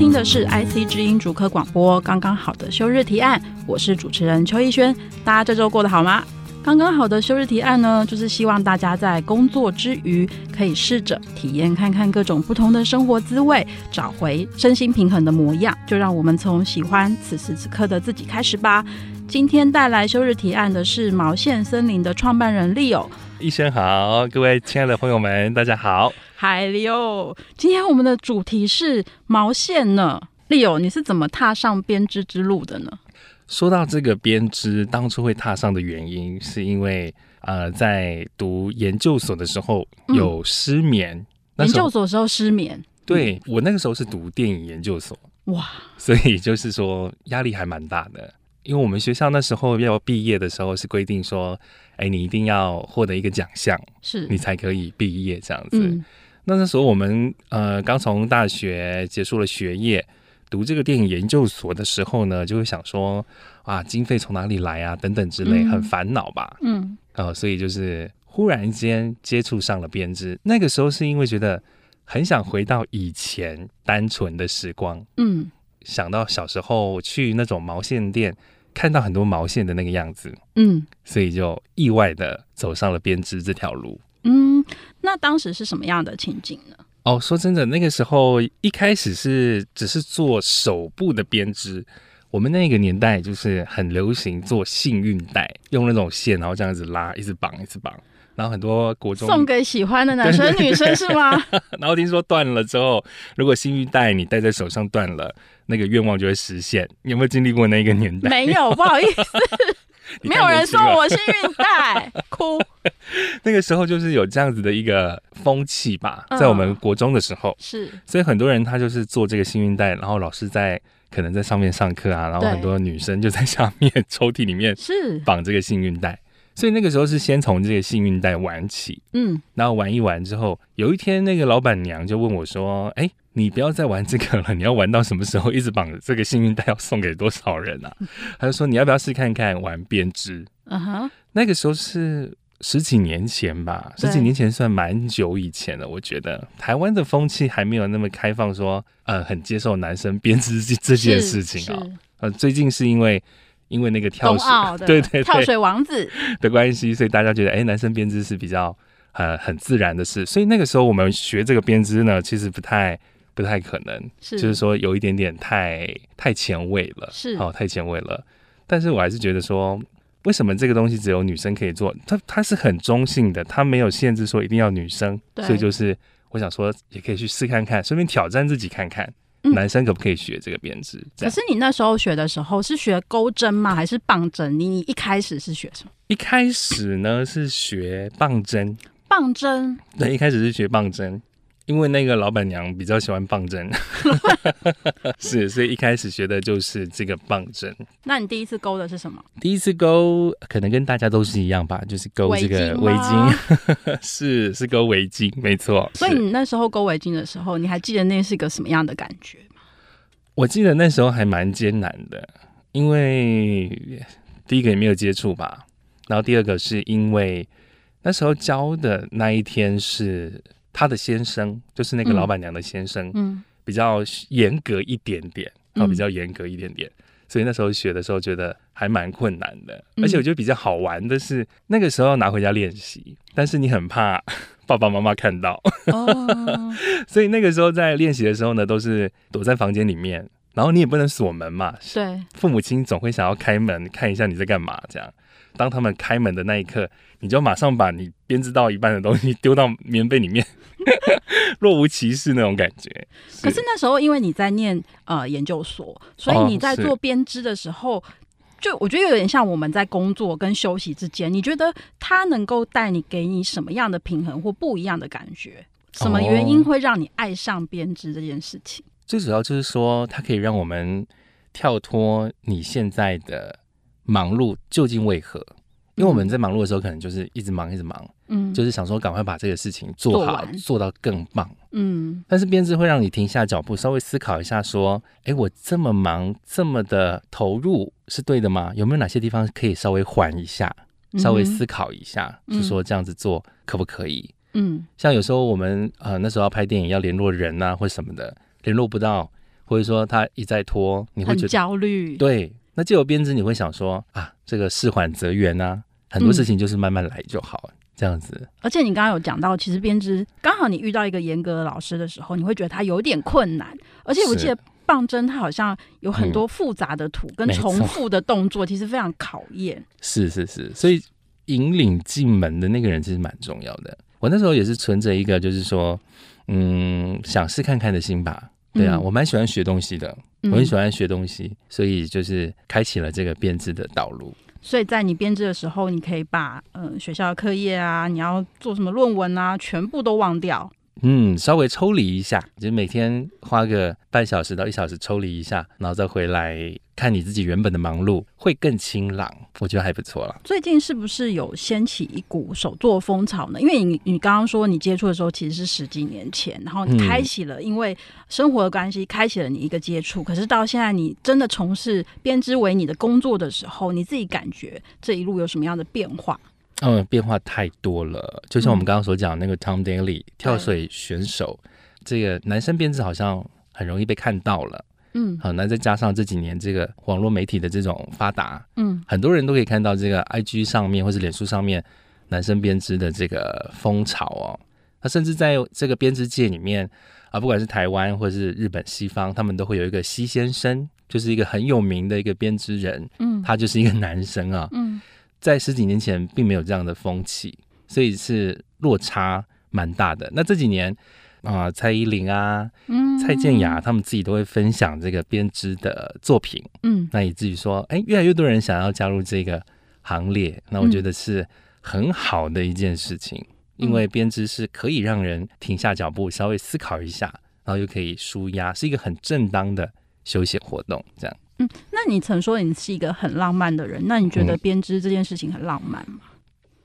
听的是 IC 之音主科广播，刚刚好的休日提案，我是主持人邱逸轩。大家这周过得好吗？刚刚好的休日提案呢，就是希望大家在工作之余，可以试着体验看看各种不同的生活滋味，找回身心平衡的模样。就让我们从喜欢此时此刻的自己开始吧。今天带来休日提案的是毛线森林的创办人利友。医。生好，各位亲爱的朋友们，大家好。嗨，Leo，今天我们的主题是毛线呢。Leo，你是怎么踏上编织之路的呢？说到这个编织，当初会踏上的原因，是因为呃，在读研究所的时候有失眠。嗯、研究所时候失眠？对，我那个时候是读电影研究所。哇，所以就是说压力还蛮大的。因为我们学校那时候要毕业的时候是规定说，哎，你一定要获得一个奖项，是你才可以毕业这样子。嗯、那那时候我们呃刚从大学结束了学业，读这个电影研究所的时候呢，就会想说啊，经费从哪里来啊，等等之类，很烦恼吧。嗯，呃，所以就是忽然间接触上了编织，那个时候是因为觉得很想回到以前单纯的时光。嗯。想到小时候去那种毛线店，看到很多毛线的那个样子，嗯，所以就意外的走上了编织这条路。嗯，那当时是什么样的情景呢？哦，说真的，那个时候一开始是只是做手部的编织。我们那个年代就是很流行做幸运带，用那种线，然后这样子拉，一直绑，一直绑。然后很多国中送给喜欢的男生女生是吗？然后听说断了之后，如果幸运带你戴在手上断了，那个愿望就会实现。你有没有经历过那个年代？没有，不好意思，没有人说我幸运带，哭。那个时候就是有这样子的一个风气吧，在我们国中的时候、嗯、是，所以很多人他就是做这个幸运带，然后老师在可能在上面上课啊，然后很多女生就在下面抽屉里面是绑这个幸运带。所以那个时候是先从这个幸运带玩起，嗯，然后玩一玩之后，有一天那个老板娘就问我说：“哎，你不要再玩这个了，你要玩到什么时候？一直绑这个幸运带要送给多少人啊？”他就说：“你要不要试看看玩编织？”啊哈，那个时候是十几年前吧，十几年前算蛮久以前了。我觉得台湾的风气还没有那么开放，说呃很接受男生编织这这件事情啊。呃，最近是因为。因为那个跳水，对对对，跳水王子 的关系，所以大家觉得，哎，男生编织是比较呃很自然的事。所以那个时候我们学这个编织呢，其实不太不太可能，是就是说有一点点太太前卫了，是哦，太前卫了。但是我还是觉得说，为什么这个东西只有女生可以做？它它是很中性的，它没有限制说一定要女生，所以就是我想说，也可以去试看看，顺便挑战自己看看。男生可不可以学这个编织？嗯。可是你那时候学的时候是学钩针吗？还是棒针？你你一开始是学什么？一开始呢是学棒针。棒针？对，一开始是学棒针。因为那个老板娘比较喜欢棒针，是，所以一开始学的就是这个棒针。那你第一次勾的是什么？第一次勾可能跟大家都是一样吧，就是勾这个围巾，围巾 是是勾围巾，没错。所以你那时候勾围巾的时候，你还记得那是一个什么样的感觉吗？我记得那时候还蛮艰难的，因为第一个也没有接触吧，然后第二个是因为那时候教的那一天是。他的先生就是那个老板娘的先生，嗯，比较严格一点点，啊、嗯，比较严格一点点，所以那时候学的时候觉得还蛮困难的，嗯，而且我觉得比较好玩的是那个时候拿回家练习，但是你很怕 爸爸妈妈看到，哦，所以那个时候在练习的时候呢，都是躲在房间里面，然后你也不能锁门嘛，对，父母亲总会想要开门看一下你在干嘛，这样。当他们开门的那一刻，你就马上把你编织到一半的东西丢到棉被里面，若无其事那种感觉。可是那时候，因为你在念呃研究所，所以你在做编织的时候，哦，就我觉得有点像我们在工作跟休息之间。你觉得它能够带你给你什么样的平衡或不一样的感觉？什么原因会让你爱上编织这件事情？最主要就是说，它可以让我们跳脱你现在的忙碌究竟为何？因为我们在忙碌的时候，可能就是一直忙，一直忙，嗯，就是想说赶快把这个事情做好，做，做到更棒，嗯。但是编制会让你停下脚步，稍微思考一下，说：哎，我这么忙，这么的投入，是对的吗？有没有哪些地方可以稍微缓一下，稍微思考一下，嗯、就说这样子做可不可以？嗯，像有时候我们呃那时候要拍电影，要联络人啊或什么的，联络不到，或者说他一再拖，你会觉得焦虑。对，那借由编织，你会想说啊，这个事缓则圆啊。很多事情就是慢慢来就好，嗯、这样子。而且你刚刚有讲到，其实编织刚好你遇到一个严格的老师的时候，你会觉得他有点困难。而且我记得棒针它好像有很多复杂的图跟重复的动作，其实非常考验。是是是，所以引领进门的那个人其实蛮重要的。我那时候也是存着一个就是说，嗯，想试看看的心吧。对啊，嗯、我蛮喜欢学东西的，我很喜欢学东西，嗯、所以就是开启了这个编制的道路。所以在你编制的时候，你可以把嗯、呃、学校的课业啊，你要做什么论文啊，全部都忘掉。嗯，稍微抽离一下，就每天花个半小时到一小时抽离一下，然后再回来看你自己原本的忙碌，会更清朗。我觉得还不错了。最近是不是有掀起一股手作风潮呢？因为你你刚刚说你接触的时候其实是十几年前，然后你开启了，因为生活的关系开启了你一个接触。可是到现在你真的从事编织为你的工作的时候，你自己感觉这一路有什么样的变化？嗯，变化太多了。就像我们刚刚所讲那个 Tom Daley 跳水选手，嗯、这个男生编织好像很容易被看到了。嗯，好，那再加上这几年这个网络媒体的这种发达，嗯，很多人都可以看到这个 IG 上面或是脸书上面男生编织的这个风潮哦。那甚至在这个编织界里面啊，不管是台湾或是日本西方，他们都会有一个西先生，就是一个很有名的一个编织人。嗯，他就是一个男生啊。嗯。在十几年前，并没有这样的风气，所以是落差蛮大的。那这几年啊、呃，蔡依林啊，嗯，蔡健雅他们自己都会分享这个编织的作品，嗯，那以至于说，哎，越来越多人想要加入这个行列。那我觉得是很好的一件事情，嗯、因为编织是可以让人停下脚步，稍微思考一下，然后又可以舒压，是一个很正当的休闲活动，这样。嗯，那你曾说你是一个很浪漫的人，那你觉得编织这件事情很浪漫吗？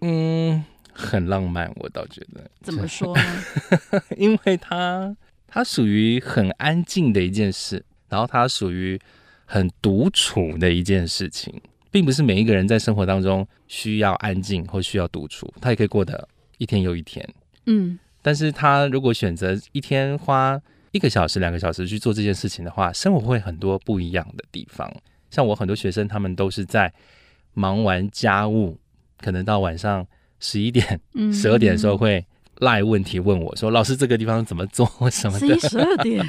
嗯，很浪漫，我倒觉得。怎么说呢？因为它它属于很安静的一件事，然后它属于很独处的一件事情，并不是每一个人在生活当中需要安静或需要独处，他也可以过得一天又一天。嗯，但是他如果选择一天花。一个小时、两个小时去做这件事情的话，生活会很多不一样的地方。像我很多学生，他们都是在忙完家务，可能到晚上十一点、十二点的时候会赖问题问我说：“嗯、老师，这个地方怎么做？什么的？”十一、十二点。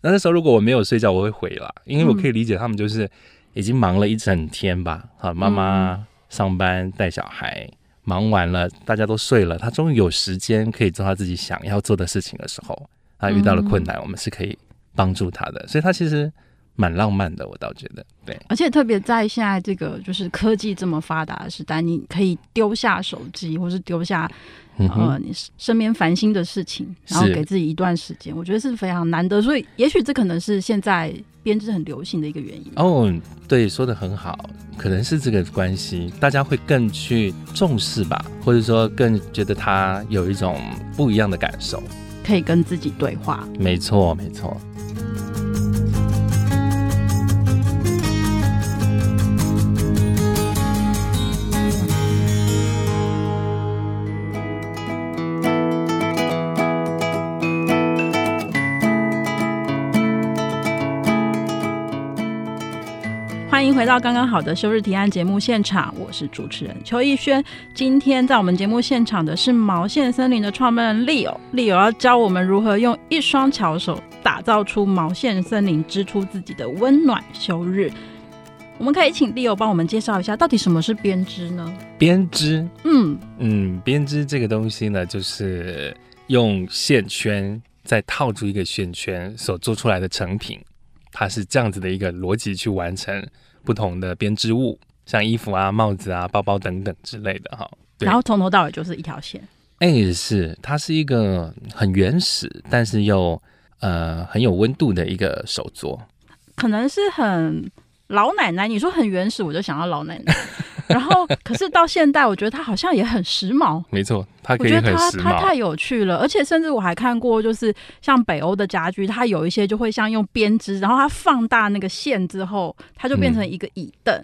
那那时候如果我没有睡觉，我会回啦，因为我可以理解他们就是已经忙了一整天吧。好，妈妈上班带小孩，忙完了，大家都睡了，他终于有时间可以做他自己想要做的事情的时候。他遇到了困难，嗯、我们是可以帮助他的，所以他其实蛮浪漫的，我倒觉得，对。而且特别在现在这个就是科技这么发达的时代，你可以丢下手机，或是丢下、呃你身边烦心的事情，然后给自己一段时间，我觉得是非常难得。所以，也许这可能是现在编织很流行的一个原因。哦，对，说的很好，可能是这个关系，大家会更去重视吧，或者说更觉得他有一种不一样的感受。可以跟自己对话，没错，没错。回到刚刚好的休日提案节目现场，我是主持人邱逸轩。今天在我们节目现场的是毛线森林的创办人 Leo，Leo 要教我们如何用一双巧手打造出毛线森林，织出自己的温暖休日。我们可以请 Leo 帮我们介绍一下，到底什么是编织呢？编织，嗯嗯，编织这个东西呢，就是用线圈再套住一个线圈所做出来的成品，它是这样子的一个逻辑去完成。不同的编织物，像衣服啊、帽子啊、包包等等之类的哈。然后从头到尾就是一条线。哎、欸，是，它是一个很原始，但是又呃很有温度的一个手作。可能是很老奶奶，你说很原始，我就想到老奶奶。然后，可是到现代，我觉得它好像也很时髦。没错，它可以很时髦。我觉得它它太有趣了，而且甚至我还看过，就是像北欧的家具，它有一些就会像用编织，然后它放大那个线之后，它就变成一个椅凳。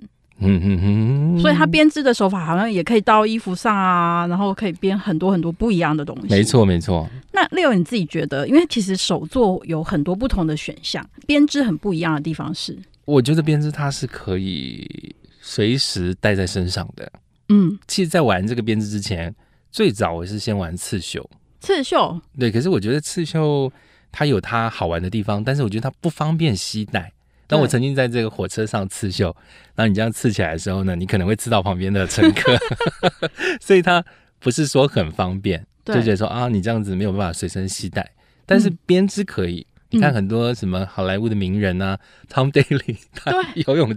嗯嗯嗯。所以它编织的手法好像也可以到衣服上啊，然后可以编很多很多不一样的东西。没错没错。那 Leo 你自己觉得，因为其实手作有很多不同的选项，编织很不一样的地方是，我觉得编织它是可以。随时带在身上的，嗯，其实，在玩这个编织之前，最早我是先玩刺绣。刺绣，对，可是我觉得刺绣它有它好玩的地方，但是我觉得它不方便携带。当我曾经在这个火车上刺绣，然后你这样刺起来的时候呢，你可能会刺到旁边的乘客，所以它不是说很方便，就觉得说啊，你这样子没有办法随身携带。但是编织可以。嗯你看很多什么好莱坞的名人啊，嗯，Tom Daley，他游泳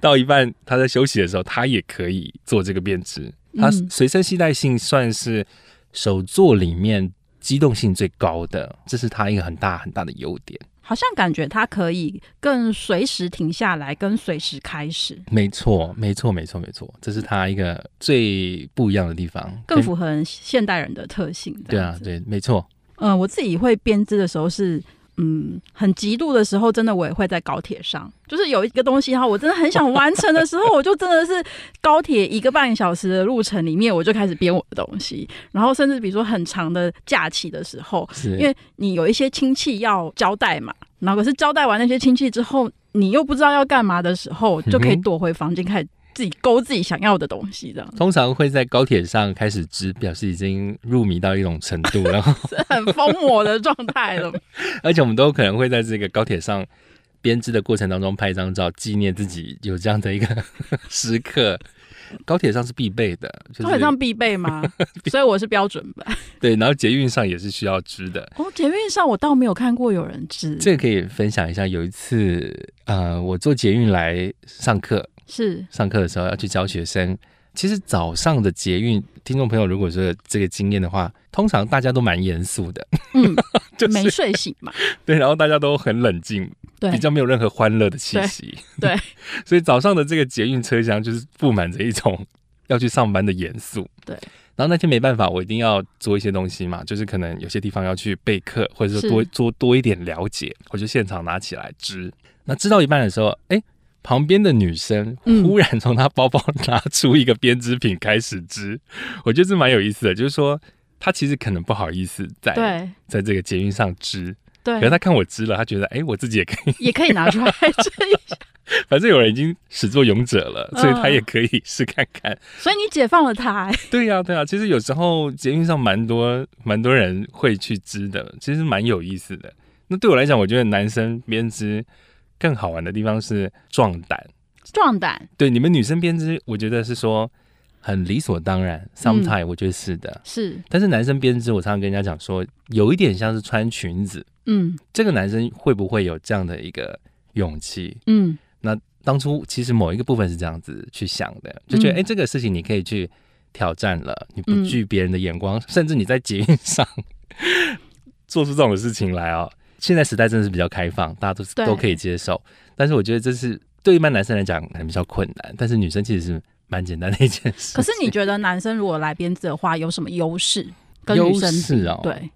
到一半，他在休息的时候，他也可以做这个编织。他随身携带性算是手作里面机动性最高的，这是他一个很大很大的优点。好像感觉他可以更随时停下来，跟随时开始。没错，没错，没错，没错，这是他一个最不一样的地方，更符合现代人的特性。对啊，对，没错。嗯，我自己会编织的时候是。嗯，很极度的时候，真的我也会在高铁上，就是有一个东西哈，我真的很想完成的时候，我就真的是高铁一个半小时的路程里面，我就开始编我的东西。然后甚至比如说很长的假期的时候，因为你有一些亲戚要交代嘛，然后可是交代完那些亲戚之后，你又不知道要干嘛的时候，就可以躲回房间开始。自己勾自己想要的东西，这样通常会在高铁上开始织，表示已经入迷到一种程度，然后很疯魔的状态了。而且我们都可能会在这个高铁上编织的过程当中拍一张照，纪念自己有这样的一个 时刻。高铁上是必备的，就是、高铁上必备吗？所以我是标准版。对，然后捷运上也是需要织的。哦，捷运上我倒没有看过有人织。这个可以分享一下，有一次，呃，我坐捷运来上课。是上课的时候要去教学生。其实早上的捷运，听众朋友如果说这个经验的话，通常大家都蛮严肃的，嗯，就没睡醒嘛。对，然后大家都很冷静，对，比较没有任何欢乐的气息。对，所以早上的这个捷运车厢就是布满着一种要去上班的严肃。对，然后那天没办法，我一定要做一些东西嘛，就是可能有些地方要去备课，或者说多做多一点了解，我就现场拿起来织。那织到一半的时候，哎。旁边的女生忽然从她包包拿出一个编织品开始织，嗯、我觉得这蛮有意思的。就是说，她其实可能不好意思在对在这个捷运上织，对。可是她看我织了，她觉得哎，我自己也可以，也可以拿出来织一下。反正有人已经始作俑者了，所以她也可以试看看。嗯、所以你解放了她。对呀、啊，对呀、啊。其实有时候捷运上蛮多蛮多人会去织的，其实蛮有意思的。那对我来讲，我觉得男生编织。更好玩的地方是壮胆，壮胆。对，你们女生编织，我觉得是说很理所当然。Sometimes、嗯、我觉得是的，是。但是男生编织，我常常跟人家讲说，有一点像是穿裙子。嗯，这个男生会不会有这样的一个勇气？嗯，那当初其实某一个部分是这样子去想的，就觉得哎、嗯，这个事情你可以去挑战了，你不惧别人的眼光，嗯、甚至你在捷运上 做出这种事情来哦。现在时代真的是比较开放，大家都是都可以接受。但是我觉得这是对一般男生来讲可能比较困难，但是女生其实是蛮简单的一件事。可是你觉得男生如果来编织的话，有什么优势？优势哦，对，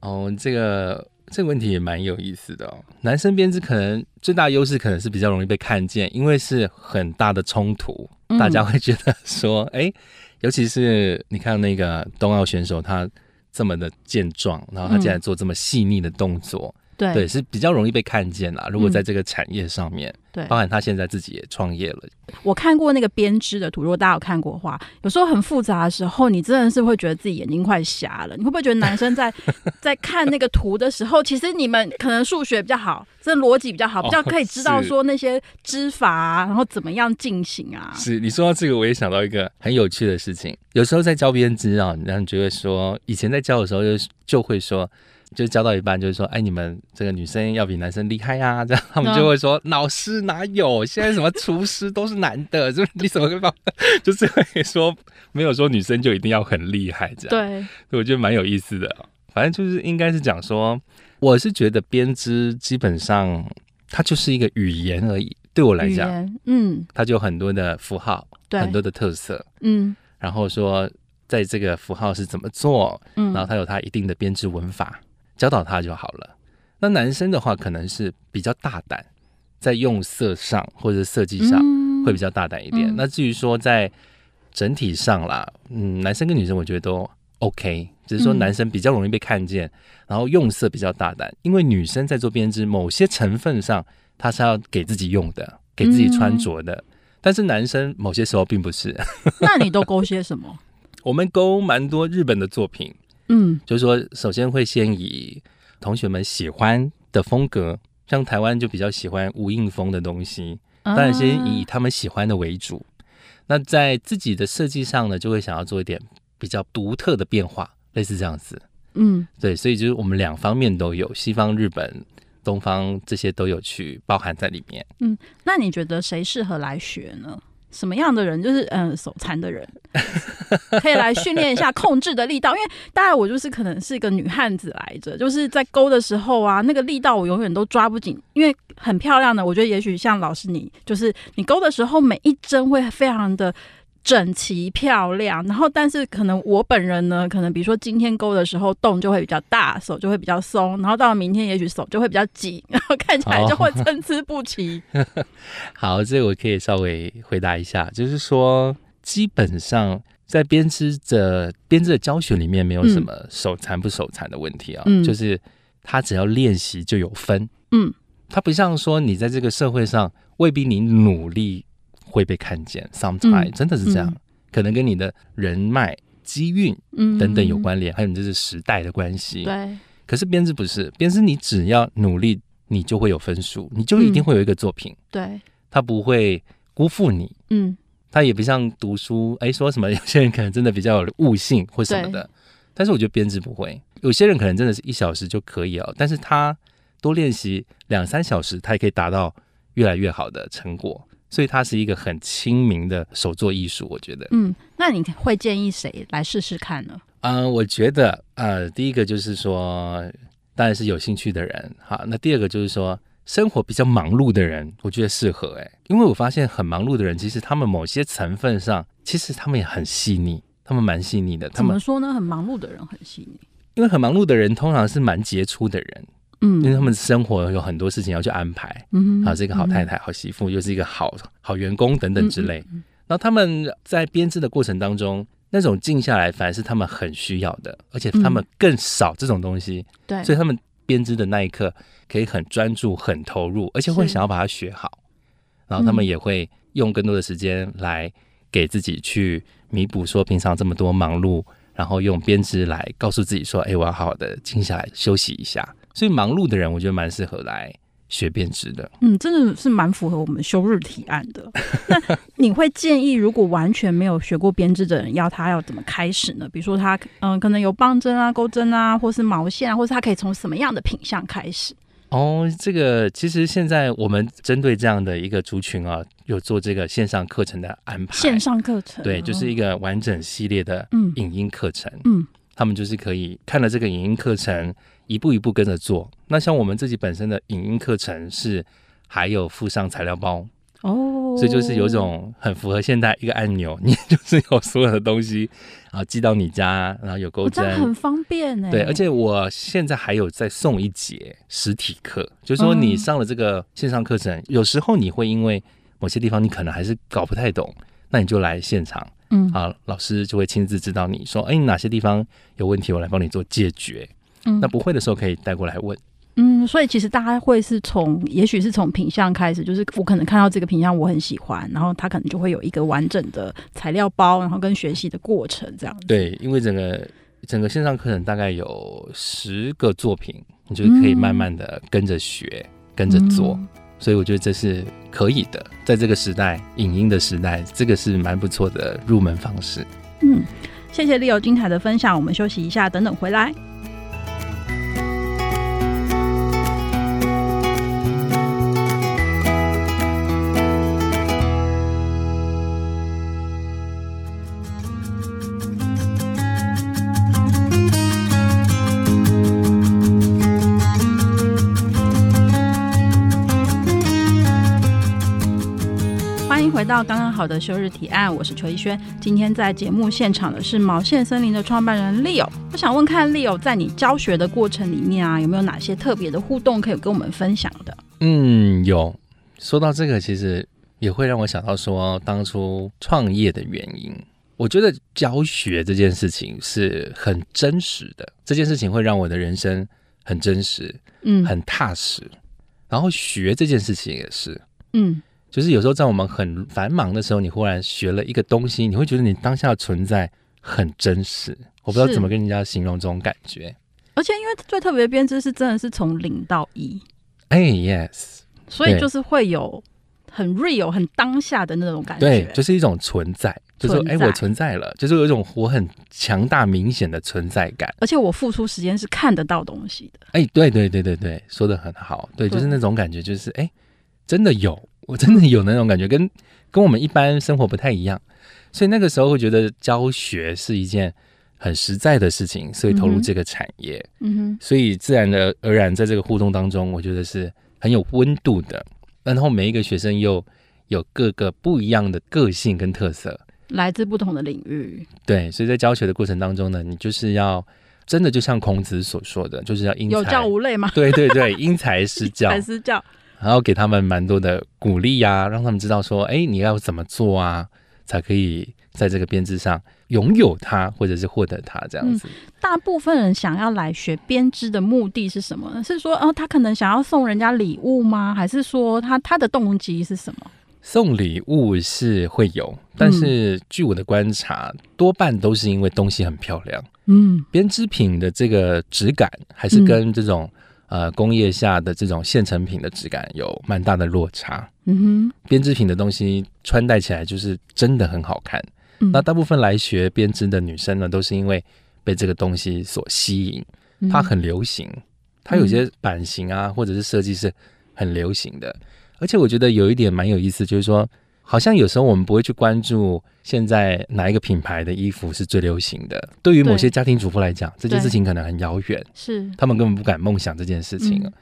哦，这个这个问题也蛮有意思的哦。男生编织可能最大优势可能是比较容易被看见，因为是很大的冲突，嗯、大家会觉得说，哎，尤其是你看那个冬奥选手他。这么的健壮，然后他竟然做这么细腻的动作，嗯、对，对，是比较容易被看见啦。如果在这个产业上面，对、嗯，包含他现在自己也创业了。我看过那个编织的图，如果大家有看过的话，有时候很复杂的时候，你真的是会觉得自己眼睛快瞎了。你会不会觉得男生在 在看那个图的时候，其实你们可能数学比较好，这逻辑比较好，比较可以知道说那些织法啊，然后怎么样进行啊？是你说到这个，我也想到一个很有趣的事情。有时候在教编织啊，然后你就会说，以前在教的时候就就会说，就教到一半，就是说，哎，你们这个女生要比男生厉害呀、啊，这样他们就会说，嗯、老师哪有？现在什么厨师都是男的，就是你怎么会把，就是会说没有说女生就一定要很厉害这样。对，我觉得蛮有意思的。反正就是应该是讲说，我是觉得编织基本上它就是一个语言而已。对我来讲，嗯，它就很多的符号，对，很多的特色，嗯，然后说在这个符号是怎么做，嗯，然后它有它一定的编织文法。教导他就好了。那男生的话，可能是比较大胆，在用色上或者设计上会比较大胆一点。嗯、那至于说在整体上啦，嗯，男生跟女生我觉得都 OK，只是说男生比较容易被看见，嗯、然后用色比较大胆。因为女生在做编织，某些成分上她是要给自己用的，给自己穿着的。嗯、但是男生某些时候并不是。那你都勾些什么？我们勾蛮多日本的作品。嗯，就是说，首先会先以同学们喜欢的风格，像台湾就比较喜欢无印风的东西，当然先以他们喜欢的为主。那在自己的设计上呢，就会想要做一点比较独特的变化，类似这样子。嗯，对，所以就是我们两方面都有，西方、日本、东方这些都有去包含在里面。嗯，那你觉得谁适合来学呢？什么样的人就是嗯手残的人，可以来训练一下控制的力道，因为大概我就是可能是一个女汉子来着，就是在勾的时候啊，那个力道我永远都抓不紧，因为很漂亮的，我觉得也许像老师你，就是你勾的时候每一针会非常的。整齐漂亮，然后但是可能我本人呢，可能比如说今天勾的时候动就会比较大，手就会比较松，然后到了明天也许手就会比较紧，然后看起来就会参差不齐。好，这个我可以稍微回答一下，就是说基本上在编织的编织的教学里面没有什么手残不手残的问题啊，嗯、就是他只要练习就有分，嗯，他不像说你在这个社会上未必你努力。会被看见，sometimes、嗯、真的是这样，嗯、可能跟你的人脉、机运等等有关联，嗯、还有你这是时代的关系。对，可是编织不是，编织你只要努力，你就会有分数，你就一定会有一个作品。嗯、对，他不会辜负你。嗯，他也不像读书，哎，说什么有些人可能真的比较有悟性或什么的，但是我觉得编织不会，有些人可能真的是一小时就可以了，但是他多练习两三小时，他也可以达到越来越好的成果。所以它是一个很亲民的手作艺术，我觉得。嗯，那你会建议谁来试试看呢？嗯、呃，我觉得，呃，第一个就是说，当然是有兴趣的人，好。那第二个就是说，生活比较忙碌的人，我觉得适合。哎，因为我发现很忙碌的人，其实他们某些成分上，其实他们也很细腻，他们蛮细腻的。他们怎么说呢？很忙碌的人很细腻，因为很忙碌的人通常是蛮杰出的人。嗯，因为他们生活有很多事情要去安排，嗯，啊，是一个好太太、好媳妇，又是一个好好员工等等之类。然后他们在编织的过程当中，那种静下来，反而是他们很需要的，而且他们更少这种东西，对，所以他们编织的那一刻可以很专注、很投入，而且会想要把它学好。然后他们也会用更多的时间来给自己去弥补，说平常这么多忙碌，然后用编织来告诉自己说，哎，我要好好的静下来休息一下。所以忙碌的人，我觉得蛮适合来学编织的。嗯，真的是蛮符合我们休日提案的。那你会建议，如果完全没有学过编织的人，要他要怎么开始呢？比如说他嗯，可能有棒针啊、钩针啊，或是毛线啊，或是他可以从什么样的品相开始？哦，这个其实现在我们针对这样的一个族群啊，有做这个线上课程的安排。线上课程，对，就是一个完整系列的影音课程。嗯，嗯，他们就是可以看了这个影音课程。一步一步跟着做。那像我们自己本身的影音课程是还有附上材料包哦，所以就是有一种很符合现代一个按钮，你就是有所有的东西啊寄到你家，然后有钩针，很方便哎。对，而且我现在还有再送一节实体课，就是说你上了这个线上课程，有时候你会因为某些地方你可能还是搞不太懂，那你就来现场，嗯啊，老师就会亲自指导你说，哎，你哪些地方有问题，我来帮你做解决。嗯，那不会的时候可以带过来问。嗯，所以其实大家会是从，也许是从品相开始，就是我可能看到这个品相我很喜欢，然后他可能就会有一个完整的材料包，然后跟学习的过程这样子。对，因为整个整个线上课程大概有十个作品，你就可以慢慢的跟着学，嗯、跟着做。所以我觉得这是可以的，在这个时代，影音的时代，这个是蛮不错的入门方式。嗯，谢谢 Leo 精彩的分享，我们休息一下，等等回来。回到刚刚好的休日提案，我是邱一轩。今天在节目现场的是毛线森林的创办人 Leo。我想问看 Leo 在你教学的过程里面啊，有没有哪些特别的互动可以跟我们分享的？嗯，有。说到这个，其实也会让我想到说当初创业的原因。我觉得教学这件事情是很真实的，这件事情会让我的人生很真实，嗯，很踏实。然后学这件事情也是，嗯。就是有时候在我们很繁忙的时候，你忽然学了一个东西，你会觉得你当下的存在很真实。我不知道怎么跟人家形容这种感觉。而且因为最特别的编织是真的是从零到一，哎，yes，所以就是会有很 real、很当下的那种感觉。对，就是一种存在，就是说，哎，我存在了，就是有一种我很强大、明显的存在感。而且我付出时间是看得到东西的。哎，对对对对对，说的很好。对，就是那种感觉，就是哎，真的有。我真的有那种感觉，跟跟我们一般生活不太一样，所以那个时候会觉得教学是一件很实在的事情，所以投入这个产业，嗯哼，所以自然的而然在这个互动当中，我觉得是很有温度的。然后每一个学生又有各个不一样的个性跟特色，来自不同的领域，对，所以在教学的过程当中呢，你就是要真的就像孔子所说的，就是要因材有教无类嘛？对对对，因材施教，因材施教。然后给他们蛮多的鼓励呀、啊，让他们知道说，哎，你要怎么做啊，才可以在这个编织上拥有它，或者是获得它这样子、嗯。大部分人想要来学编织的目的是什么？是说，哦，他可能想要送人家礼物吗？还是说他他的动机是什么？送礼物是会有，但是据我的观察，嗯、多半都是因为东西很漂亮。嗯，编织品的这个质感还是跟这种。呃，工业下的这种现成品的质感有蛮大的落差。嗯哼，编织品的东西穿戴起来就是真的很好看。嗯，那大部分来学编织的女生呢，都是因为被这个东西所吸引。它很流行，它有些版型啊，或者是设计是很流行的。而且我觉得有一点蛮有意思，就是说。好像有时候我们不会去关注现在哪一个品牌的衣服是最流行的。对于某些家庭主妇来讲，这件事情可能很遥远，是他们根本不敢梦想这件事情。嗯、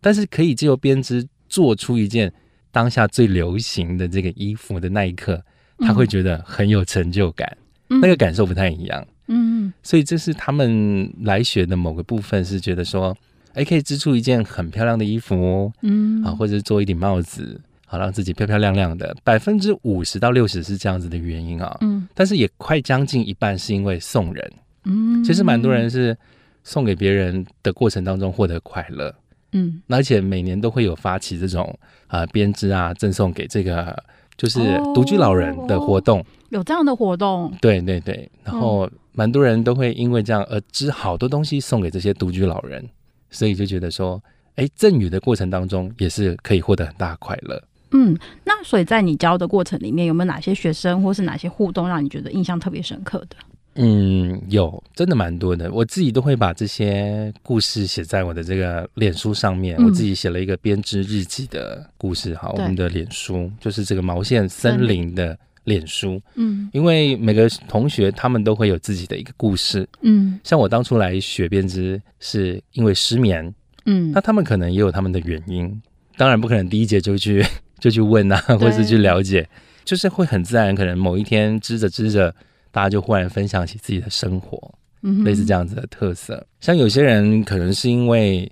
但是可以借由编织做出一件当下最流行的这个衣服的那一刻，他会觉得很有成就感，嗯、那个感受不太一样。嗯，所以这是他们来学的某个部分，是觉得说，哎，可以织出一件很漂亮的衣服，嗯，啊，或者是做一顶帽子。好，让自己漂漂亮亮的，百分之五十到六十是这样子的原因啊，嗯，但是也快将近一半是因为送人，嗯，其实蛮多人是送给别人的过程当中获得快乐，嗯，而且每年都会有发起这种啊编织啊赠送给这个就是独居老人的活动，哦，有这样的活动，对对对，然后蛮多人都会因为这样而织好多东西送给这些独居老人，所以就觉得说，哎，赠予的过程当中也是可以获得很大快乐。嗯，那所以在你教的过程里面，有没有哪些学生或是哪些互动让你觉得印象特别深刻的？嗯，有，真的蛮多的。我自己都会把这些故事写在我的这个脸书上面。嗯、我自己写了一个编织日记的故事，哈，我们的脸书就是这个毛线森林的脸书。嗯，因为每个同学他们都会有自己的一个故事。嗯，像我当初来学编织是因为失眠。嗯，那他们可能也有他们的原因，当然不可能第一节就去。就去问啊，或是去了解，就是会很自然。可能某一天织着织着，大家就忽然分享起自己的生活，嗯，类似这样子的特色。像有些人可能是因为，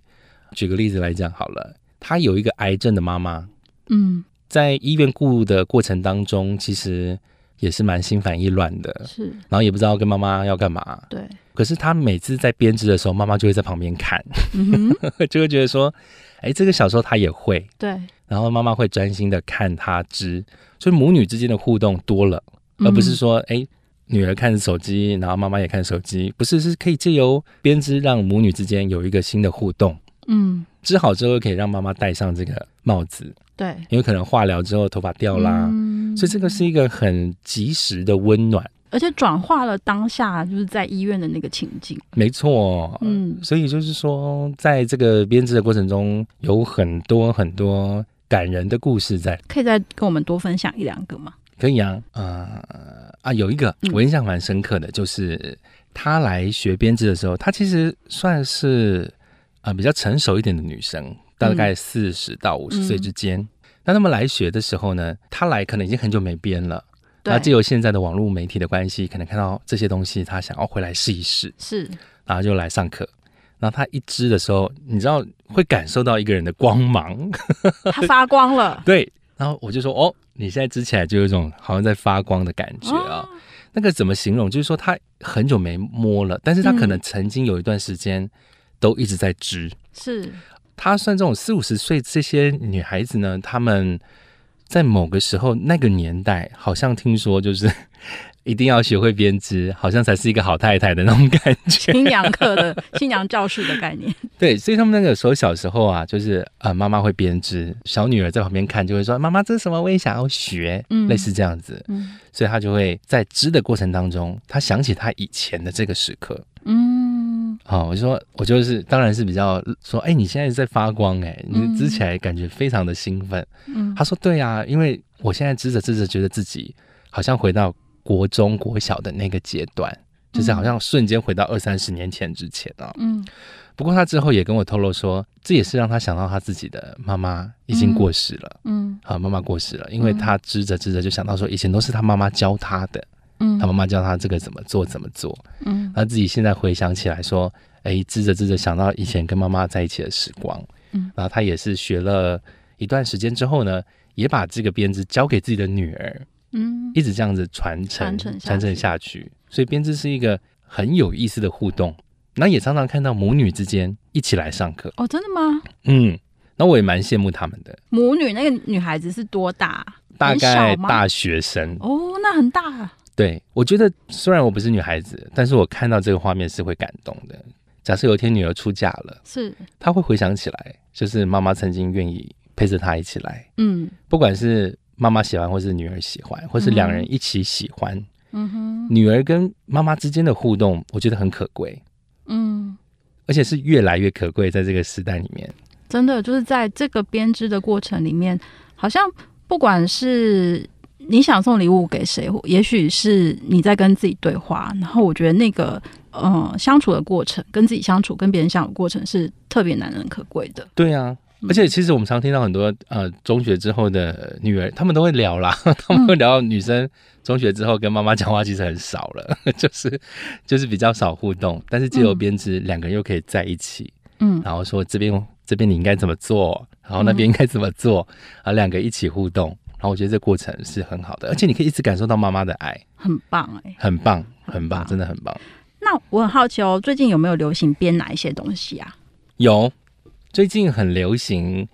举个例子来讲好了，他有一个癌症的妈妈，嗯，在医院顾的过程当中，其实也是蛮心烦意乱的，是，然后也不知道跟妈妈要干嘛，对。可是他每次在编织的时候，妈妈就会在旁边看，嗯、就会觉得说，哎，这个小时候他也会，对。然后妈妈会专心的看他织，所以母女之间的互动多了，而不是说哎，女儿看手机，然后妈妈也看手机，不是，是可以借由编织让母女之间有一个新的互动。嗯，织好之后可以让妈妈戴上这个帽子，对，因为可能化疗之后头发掉啦，嗯，所以这个是一个很及时的温暖。而且转化了当下就是在医院的那个情境，没错，嗯，所以就是说，在这个编织的过程中，有很多很多感人的故事在，可以再跟我们多分享一两个吗？可以啊，呃啊，有一个我印象蛮深刻的，就是她来学编织的时候，她其实算是啊、呃、比较成熟一点的女生，大概四十到五十岁之间。嗯当他们来学的时候呢，他来可能已经很久没编了。那借由现在的网络媒体的关系，可能看到这些东西，他想要回来试一试，是，然后就来上课。然后他一织的时候，你知道会感受到一个人的光芒，他发光了。对，然后我就说，哦，你现在织起来就有一种好像在发光的感觉啊、哦。那个怎么形容？就是说他很久没摸了，但是他可能曾经有一段时间都一直在织。是，他算这种四五十岁这些女孩子呢，她们。在某个时候，那个年代，好像听说就是 一定要学会编织，好像才是一个好太太的那种感觉。新娘课的 新娘教室的概念。对，所以他们那个时候小时候啊，就是呃，妈妈会编织，小女儿在旁边看，就会说：“妈妈，这是什么？我也想要学。”嗯，类似这样子。嗯，所以她就会在织的过程当中，她想起她以前的这个时刻。嗯。好、哦，我就说，我就是，当然是比较说，哎，你现在在发光，哎，你织起来感觉非常的兴奋。嗯，他说，对啊，因为我现在织着织着，觉得自己好像回到国中国小的那个阶段，就是好像瞬间回到二三十年前之前啊。嗯，不过他之后也跟我透露说，这也是让他想到他自己的妈妈已经过世了。嗯，好，妈妈过世了，因为他织着织着就想到说，以前都是他妈妈教他的。嗯，他妈妈教他这个怎么做怎么做，嗯，他自己现在回想起来说，哎，织着织着想到以前跟妈妈在一起的时光，嗯，然后他也是学了一段时间之后呢，也把这个编织交给自己的女儿，嗯，一直这样子传承传承下去，所以编织是一个很有意思的互动，那也常常看到母女之间一起来上课，哦，真的吗？嗯，那我也蛮羡慕他们的。母女那个女孩子是多大？大概大学生。哦，那很大。啊。对，我觉得虽然我不是女孩子，但是我看到这个画面是会感动的。假设有一天女儿出嫁了，是。她会回想起来，就是妈妈曾经愿意陪着她一起来，嗯，不管是妈妈喜欢，或是女儿喜欢，或是两人一起喜欢，嗯哼，女儿跟妈妈之间的互动，我觉得很可贵，嗯，而且是越来越可贵，在这个时代里面，真的就是在这个编织的过程里面，好像不管是。你想送礼物给谁？也许是你在跟自己对话，然后我觉得那个呃相处的过程，跟自己相处、跟别人相处的过程是特别难能可贵的。对啊，而且其实我们常听到很多呃中学之后的女儿，他们都会聊啦，他们会聊女生中学之后跟妈妈讲话其实很少了，就是就是比较少互动，但是自由编织，两个人又可以在一起，嗯，然后说这边这边你应该怎么做，然后那边应该怎么做，啊，两个一起互动。然后我觉得这过程是很好的，而且你可以一直感受到妈妈的爱，很棒哎、欸，很棒，很棒，真的很棒。那我很好奇哦，最近有没有流行编哪一些东西啊？有，最近很流行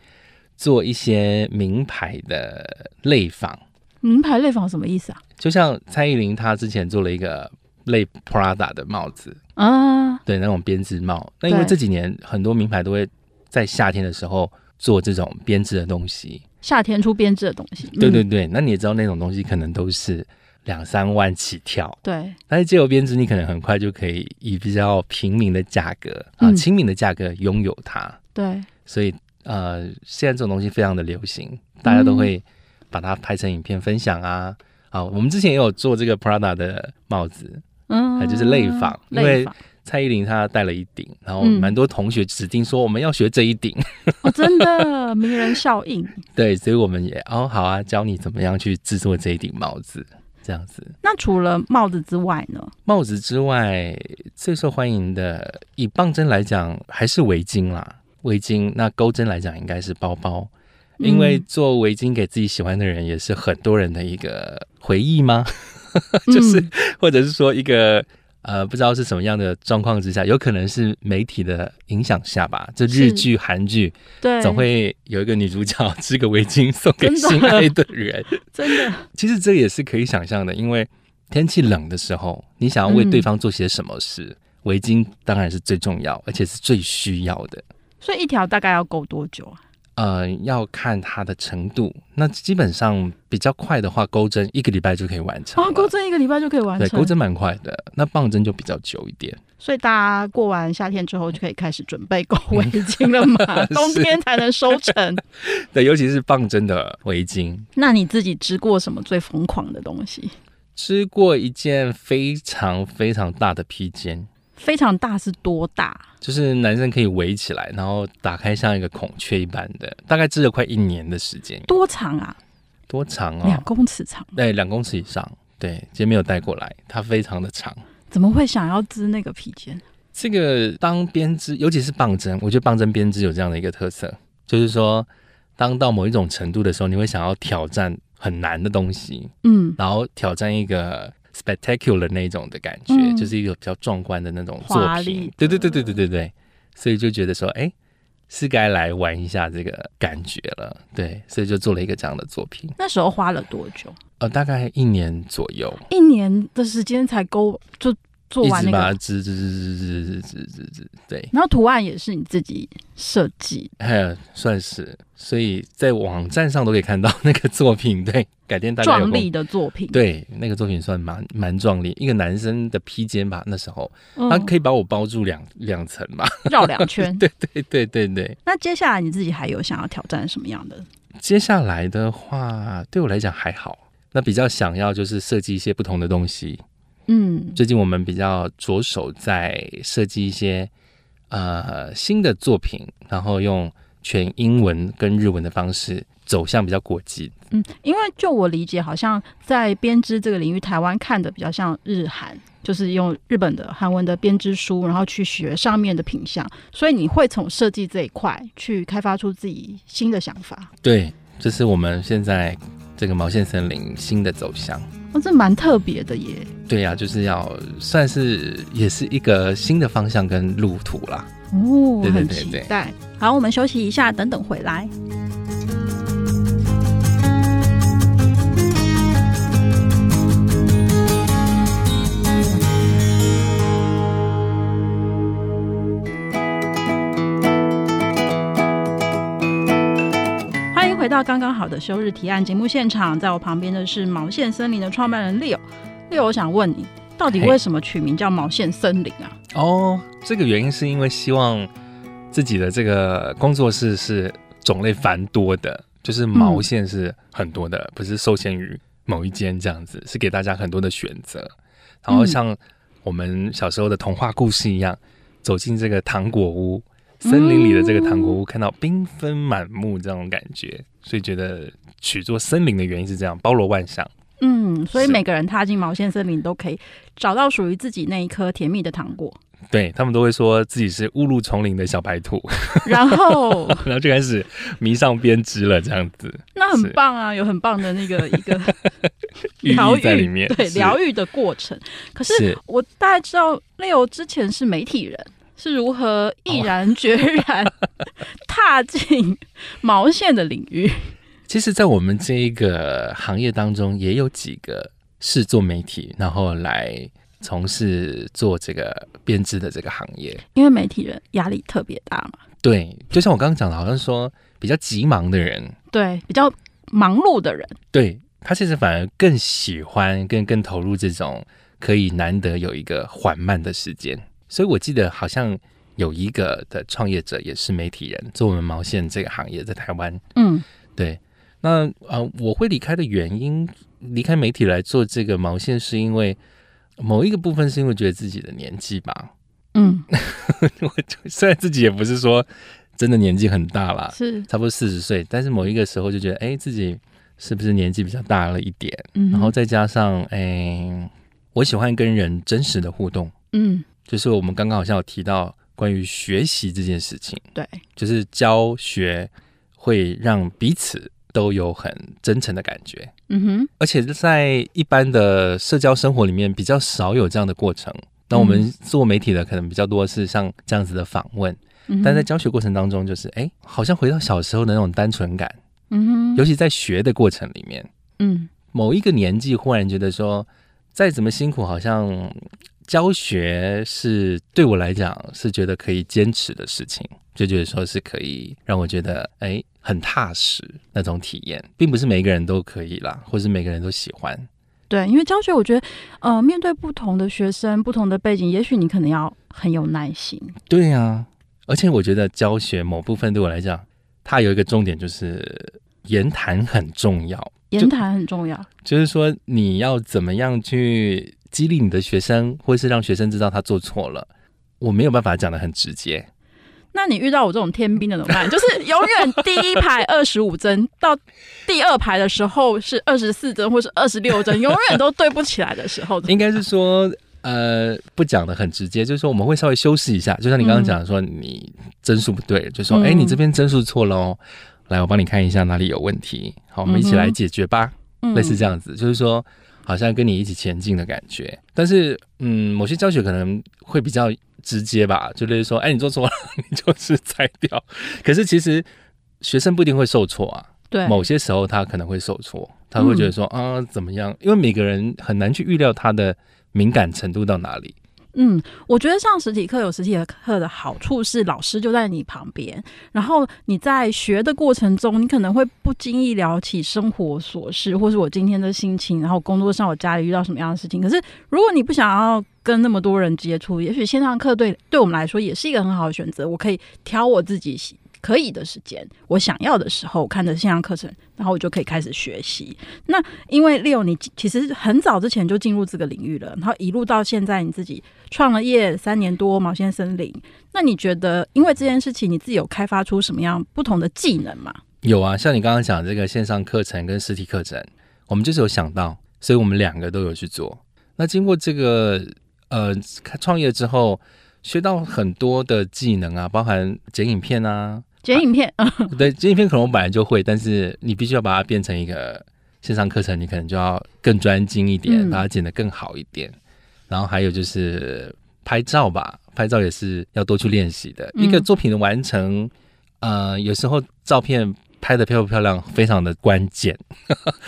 做一些名牌的类仿。名牌类仿什么意思啊？就像蔡依林她之前做了一个类 Prada 的帽子啊，对，那种编织帽。那因为这几年很多名牌都会在夏天的时候做这种编织的东西。夏天出编织的东西，对对对，那你也知道那种东西可能都是两三万起跳，对。但是借由编织，你可能很快就可以以比较平民的价格啊，亲民的价格拥有它，对。所以呃，现在这种东西非常的流行，大家都会把它拍成影片分享啊。啊，我们之前也有做这个 Prada 的帽子，嗯，就是类仿，因为。蔡依林她戴了一顶，然后蛮多同学指定说我们要学这一顶，嗯 哦，真的名人效应。对，所以我们也哦好啊，教你怎么样去制作这一顶帽子，这样子。那除了帽子之外呢？帽子之外最受欢迎的，以棒针来讲还是围巾啦，围巾。那钩针来讲应该是包包，因为做围巾给自己喜欢的人也是很多人的一个回忆吗？就是、嗯、或者是说一个。呃，不知道是什么样的状况之下，有可能是媒体的影响下吧。这日剧、韩剧，对，总会有一个女主角 织个围巾送给心爱的人。真的，其实这也是可以想象的，因为天气冷的时候，你想要为对方做些什么事，嗯、围巾当然是最重要，而且是最需要的。所以一条大概要够多久啊？呃，要看它的程度。那基本上比较快的话，钩针一个礼拜就可以完成。哦，钩针一个礼拜就可以完成。对，钩针蛮快的。那棒针就比较久一点。所以大家过完夏天之后就可以开始准备钩围巾了嘛？冬天才能收成。对，尤其是棒针的围巾。那你自己织过什么最疯狂的东西？织过一件非常非常大的披肩。非常大是多大？就是男生可以围起来，然后打开像一个孔雀一般的，大概织了快一年的时间。多长啊？多长啊？两公尺长。对，两公尺以上。对，今天没有带过来，它非常的长。怎么会想要织那个披肩？这个当编织，尤其是棒针，我觉得棒针编织有这样的一个特色，就是说，当到某一种程度的时候，你会想要挑战很难的东西，嗯，然后挑战一个 spectacular 那种的感觉，嗯、就是一个比较壮观的那种作品。对对对对对对对，所以就觉得说，哎，是该来玩一下这个感觉了。对，所以就做了一个这样的作品。那时候花了多久？呃，大概一年左右。一年的时间才够就。做完那个，织织织织织织织织织，对。然后图案也是你自己设计，哎，算是。所以在网站上都可以看到那个作品，对。改天大家壮丽的作品，对，那个作品算蛮蛮壮丽，一个男生的披肩吧，那时候，他可以把我包住两两层吧，绕两圈。对对对对对。那接下来你自己还有想要挑战什么样的？接下来的话，对我来讲还好。那比较想要就是设计一些不同的东西。嗯，最近我们比较着手在设计一些呃新的作品，然后用全英文跟日文的方式走向比较国际。嗯，因为就我理解，好像在编织这个领域，台湾看的比较像日韩，就是用日本的韩文的编织书，然后去学上面的品相，所以你会从设计这一块去开发出自己新的想法。对，这是我们现在这个毛线森林新的走向。哦，这蛮特别的耶。对呀、啊，就是要算是也是一个新的方向跟路途啦。哦，对对对对，很期待。好，我们休息一下，等等回来。到刚刚好的休日提案节目现场，在我旁边的是毛线森林的创办人 Leo。Leo，我想问你，到底为什么取名叫毛线森林啊？哦，这个原因是因为希望自己的这个工作室是种类繁多的，就是毛线是很多的，嗯、不是受限于某一间这样子，是给大家很多的选择。然后像我们小时候的童话故事一样，走进这个糖果屋。森林里的这个糖果屋，看到缤纷满目这种感觉，所以觉得取作森林的原因是这样，包罗万象。嗯，所以每个人踏进毛线森林都可以找到属于自己那一颗甜蜜的糖果。对，他们都会说自己是误入丛林的小白兔，然后 然后就开始迷上编织了，这样子。那很棒啊，有很棒的那个一个疗愈在里面，对，疗愈的过程。可是我大概知道，Leo 之前是媒体人。是如何毅然决然 踏进毛线的领域？其实，在我们这一个行业当中，也有几个是做媒体，然后来从事做这个编织的这个行业。因为媒体人压力特别大嘛。对，就像我刚刚讲的，好像说比较急忙的人，对，比较忙碌的人，对，他其实反而更喜欢、更更投入这种可以难得有一个缓慢的时间。所以我记得好像有一个的创业者也是媒体人，做我们毛线这个行业在台湾。嗯，对。那呃，我会离开的原因，离开媒体来做这个毛线，是因为某一个部分是因为觉得自己的年纪吧。嗯，我虽然自己也不是说真的年纪很大了，是差不多四十岁，但是某一个时候就觉得，哎，自己是不是年纪比较大了一点？嗯，然后再加上，哎，我喜欢跟人真实的互动。嗯。就是我们刚刚好像有提到关于学习这件事情，对，就是教学会让彼此都有很真诚的感觉，嗯哼，而且在一般的社交生活里面比较少有这样的过程。那我们做媒体的可能比较多是像这样子的访问，嗯，但在教学过程当中，就是哎，好像回到小时候的那种单纯感，嗯哼，尤其在学的过程里面，嗯，某一个年纪忽然觉得说，再怎么辛苦，好像。教学是对我来讲是觉得可以坚持的事情，就觉得说是可以让我觉得哎很踏实那种体验，并不是每个人都可以啦，或是每个人都喜欢。对，因为教学，我觉得呃，面对不同的学生、不同的背景，也许你可能要很有耐心。对呀、啊，而且我觉得教学某部分对我来讲，它有一个重点就是言谈很重要，言谈很重要，就是说你要怎么样去。激励你的学生，或是让学生知道他做错了，我没有办法讲的很直接。那你遇到我这种天兵的怎么办？就是永远第一排二十五针，到第二排的时候是二十四针，或是二十六针，永远都对不起来的时候，应该是说，呃，不讲的很直接，就是说我们会稍微修饰一下，就像你刚刚讲说你帧数不对，就说哎、嗯，你这边帧数错了哦，来我帮你看一下哪里有问题，好，我们一起来解决吧，嗯、类似这样子，就是说好像跟你一起前进的感觉。但是，嗯，某些教学可能会比较。直接吧，就类似说，哎，你做错了，你就是拆掉。可是其实学生不一定会受挫啊。对，某些时候他可能会受挫，他会觉得说、嗯、啊，怎么样？因为每个人很难去预料他的敏感程度到哪里。嗯，我觉得上实体课有实体课的好处是，老师就在你旁边，然后你在学的过程中，你可能会不经意聊起生活琐事，或是我今天的心情，然后工作上我家里遇到什么样的事情。可是如果你不想要跟那么多人接触，也许线上课对对我们来说也是一个很好的选择。我可以挑我自己可以的时间，我想要的时候看着线上课程，然后我就可以开始学习。那因为 Leo，你其实很早之前就进入这个领域了，然后一路到现在，你自己创了业三年多，毛线森林。那你觉得，因为这件事情，你自己有开发出什么样不同的技能吗？有啊，像你刚刚讲这个线上课程跟实体课程，我们就是有想到，所以我们两个都有去做。那经过这个呃创业之后，学到很多的技能啊，包含剪影片啊。剪影片，啊、对，剪影片可能我本来就会，但是你必须要把它变成一个线上课程，你可能就要更专精一点，把它剪得更好一点。嗯、然后还有就是拍照吧，拍照也是要多去练习的。嗯、一个作品的完成，呃，有时候照片拍得漂不漂亮，非常的关键，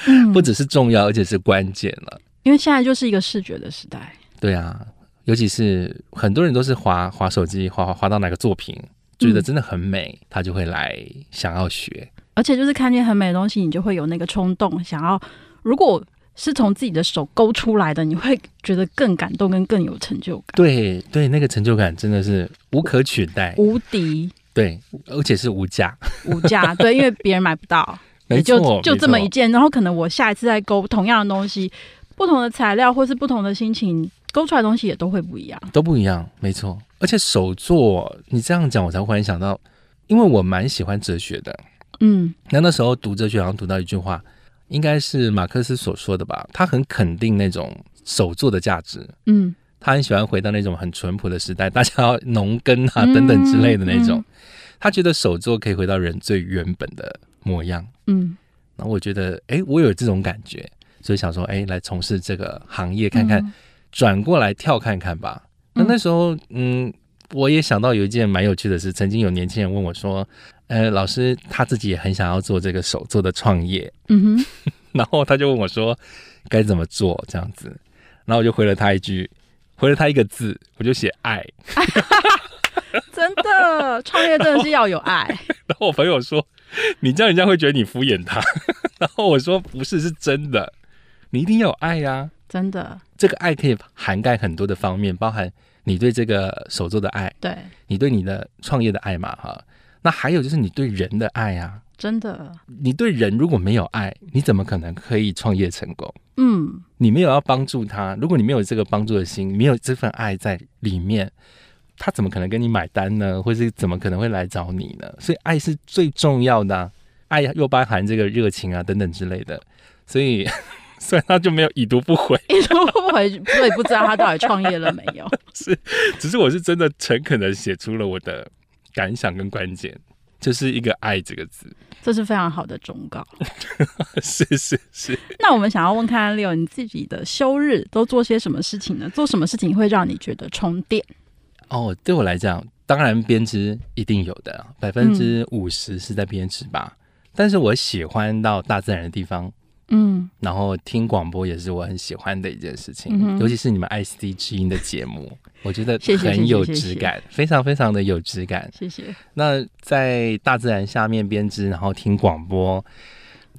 嗯、不只是重要，而且是关键了。因为现在就是一个视觉的时代。对啊，尤其是很多人都是滑滑手机，滑滑滑到哪个作品。觉得真的很美，他就会来想要学，而且就是看见很美的东西，你就会有那个冲动想要。如果是从自己的手勾出来的，你会觉得更感动，跟更有成就感。对对，那个成就感真的是无可取代，无敌。对，而且是无价，无价。对，因为别人买不到，没错，就就这么一件。然后可能我下一次再勾同样的东西，不同的材料或是不同的心情，勾出来东西也都会不一样，都不一样，没错。而且手作，你这样讲，我才忽然想到，因为我蛮喜欢哲学的，嗯，那那时候读哲学，好像读到一句话，应该是马克思所说的吧，他很肯定那种手作的价值，嗯，他很喜欢回到那种很淳朴的时代，大家要农耕啊等等之类的那种，他觉得手作可以回到人最原本的模样，嗯，然后我觉得，哎，我有这种感觉，所以想说，哎，来从事这个行业看看，转、嗯、过来跳看看吧。那那时候，嗯，我也想到有一件蛮有趣的事。曾经有年轻人问我说：“呃，老师，他自己也很想要做这个手做的创业。”嗯哼，然后他就问我说：“该怎么做？”这样子，然后我就回了他一句，回了他一个字，我就写“爱”。真的，创业真的是要有爱。然后，然后我朋友说：“你这样人家会觉得你敷衍他。” 然后我说：“不是，是真的，你一定要有爱呀、啊。”真的，这个爱可以涵盖很多的方面，包含你对这个手作的爱，对，你对你的创业的爱嘛，哈。那还有就是你对人的爱啊，真的，你对人如果没有爱，你怎么可能可以创业成功？嗯，你没有要帮助他，如果你没有这个帮助的心，没有这份爱在里面，他怎么可能跟你买单呢？或是怎么可能会来找你呢？所以爱是最重要的啊，爱又包含这个热情啊等等之类的，所以。所以他就没有已读不回，已读不回，所以不知道他到底创业了没有。是，只是我是真的诚恳的写出了我的感想跟关键，就是一个“爱”这个字，这是非常好的忠告。是是是。那我们想要问看看 Leo，你自己的休日都做些什么事情呢？做什么事情会让你觉得充电？哦，对我来讲，当然编织一定有的，百分之五十是在编织吧。嗯、但是我喜欢到大自然的地方。嗯，然后听广播也是我很喜欢的一件事情，嗯、尤其是你们 IC 之音的节目，我觉得很有质感，非常非常的有质感。谢谢。那在大自然下面编织，然后听广播，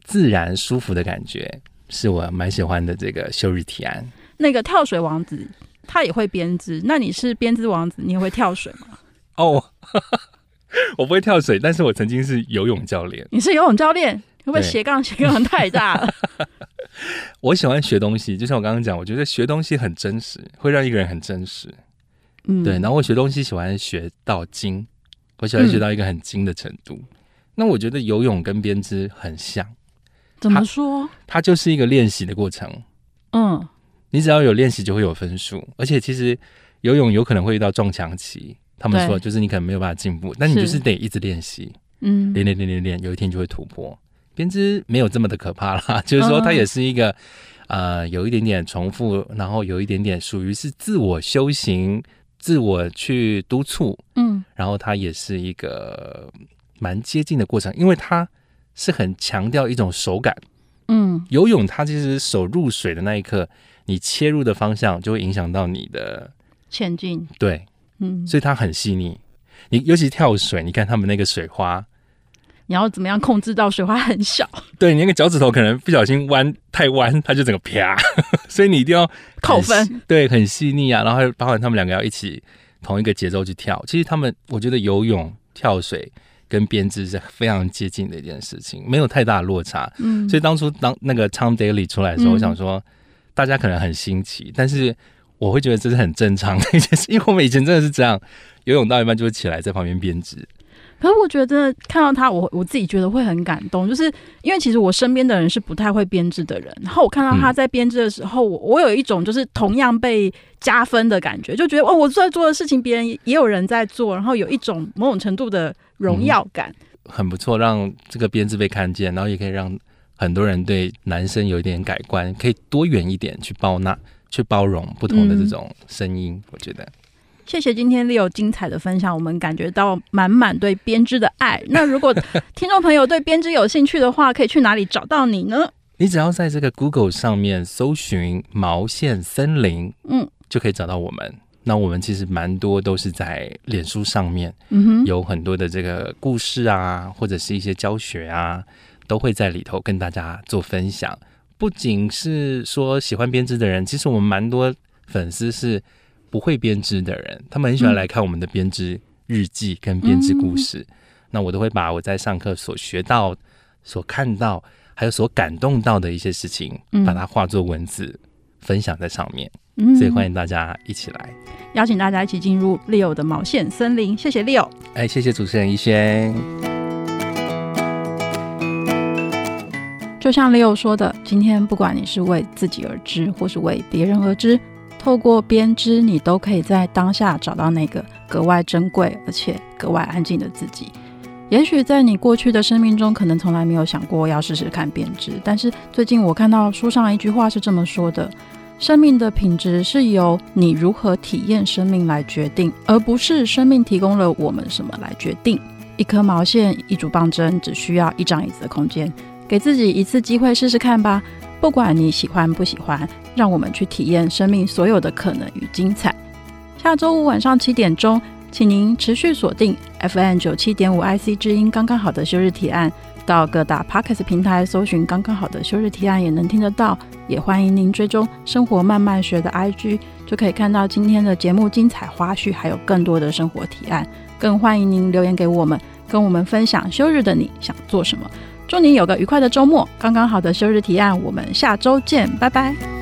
自然舒服的感觉，是我蛮喜欢的这个休日提案。那个跳水王子他也会编织，那你是编织王子，你也会跳水吗？哦，我不会跳水，但是我曾经是游泳教练。你是游泳教练？会不会斜杠 斜杠太大了？我喜欢学东西，就像我刚刚讲，我觉得学东西很真实，会让一个人很真实。嗯，对。然后我学东西喜欢学到精，我喜欢学到一个很精的程度。嗯、那我觉得游泳跟编织很像，怎么说？它，它就是一个练习的过程。嗯，你只要有练习，就会有分数。而且其实游泳有可能会遇到撞墙期，他们说就是你可能没有办法进步，但你就是得一直练习，嗯，练练练练练，有一天就会突破。编织没有这么的可怕啦，就是说它也是一个。呃，有一点点重复，然后有一点点属于是自我修行、自我去督促，嗯，然后它也是一个蛮接近的过程，因为它是很强调一种手感，嗯，游泳它其实手入水的那一刻，你切入的方向就会影响到你的前进，对，嗯，所以它很细腻。你尤其跳水，你看他们那个水花。你要怎么样控制到水花很小？对，你那个脚趾头可能不小心弯太弯，它就整个啪，所以你一定要扣分。对，很细腻啊，然后包括他们两个要一起同一个节奏去跳。其实他们，我觉得游泳、跳水跟编织是非常接近的一件事情，没有太大的落差。嗯，所以当初当那个 Tom Daley 出来的时候，嗯、我想说大家可能很新奇，但是我会觉得这是很正常的一件事，因为我们以前真的是这样，游泳到一半就会起来在旁边编织。可是我觉得看到他，我我自己觉得会很感动，就是因为其实我身边的人是不太会编织的人，然后我看到他在编织的时候，我我有一种就是同样被加分的感觉，就觉得哦，我在做的事情别人也有人在做，然后有一种某种程度的荣耀感，嗯，很不错，让这个编织被看见，然后也可以让很多人对男生有一点改观，可以多远一点去包纳、去包容不同的这种声音，嗯，我觉得。谢谢今天 Leo 精彩的分享，我们感觉到满满对编织的爱。那如果听众朋友对编织有兴趣的话，可以去哪里找到你呢？你只要在这个 Google 上面搜寻“毛线森林”，嗯，就可以找到我们。那我们其实蛮多都是在脸书上面，嗯哼，有很多的这个故事啊，或者是一些教学啊，都会在里头跟大家做分享。不仅是说喜欢编织的人，其实我们蛮多粉丝是。不会编织的人，他们很喜欢来看我们的编织日记跟编织故事。嗯、那我都会把我在上课所学到、所看到，还有所感动到的一些事情，嗯、把它化作文字分享在上面。嗯、所以欢迎大家一起来，邀请大家一起进入 Leo 的毛线森林。谢谢 Leo，哎，谢谢主持人一轩。就像 Leo 说的，今天不管你是为自己而织，或是为别人而织。透过编织，你都可以在当下找到那个格外珍贵而且格外安静的自己。也许在你过去的生命中，可能从来没有想过要试试看编织，但是最近我看到书上一句话是这么说的：生命的品质是由你如何体验生命来决定，而不是生命提供了我们什么来决定。一颗毛线，一组棒针，只需要一张椅子的空间，给自己一次机会试试看吧。不管你喜欢不喜欢，让我们去体验生命所有的可能与精彩。下周五晚上七点钟，请您持续锁定 FM 九七点五 IC 之音，刚刚好的休日提案。到各大 Podcast 平台搜寻“刚刚好的休日提案”，也能听得到。也欢迎您追踪生活慢慢学的 IG，就可以看到今天的节目精彩花絮，还有更多的生活提案。更欢迎您留言给我们，跟我们分享休日的你想做什么。祝你有个愉快的周末！刚刚好的休日提案，我们下周见，拜拜。